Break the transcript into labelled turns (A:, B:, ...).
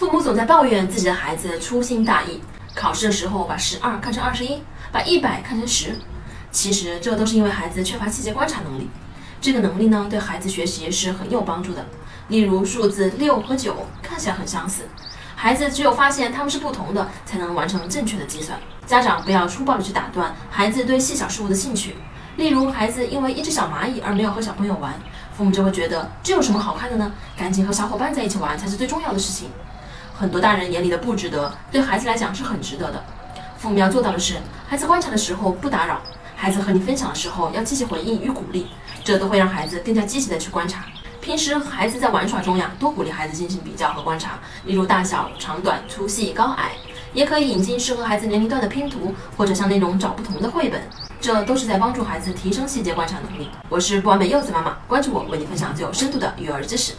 A: 父母总在抱怨自己的孩子粗心大意，考试的时候把十二看成二十一，把一百看成十。其实这都是因为孩子缺乏细节观察能力。这个能力呢，对孩子学习是很有帮助的。例如数字六和九看起来很相似，孩子只有发现它们是不同的，才能完成正确的计算。家长不要粗暴的去打断孩子对细小事物的兴趣。例如，孩子因为一只小蚂蚁而没有和小朋友玩，父母就会觉得这有什么好看的呢？赶紧和小伙伴在一起玩才是最重要的事情。很多大人眼里的不值得，对孩子来讲是很值得的。父母要做到的是，孩子观察的时候不打扰，孩子和你分享的时候要积极回应与鼓励，这都会让孩子更加积极的去观察。平时孩子在玩耍中呀，多鼓励孩子进行比较和观察，例如大小、长短、粗细、高矮，也可以引进适合孩子年龄段的拼图，或者像那种找不同的绘本，这都是在帮助孩子提升细节观察能力。我是不完美柚子妈妈，关注我，为你分享最有深度的育儿知识。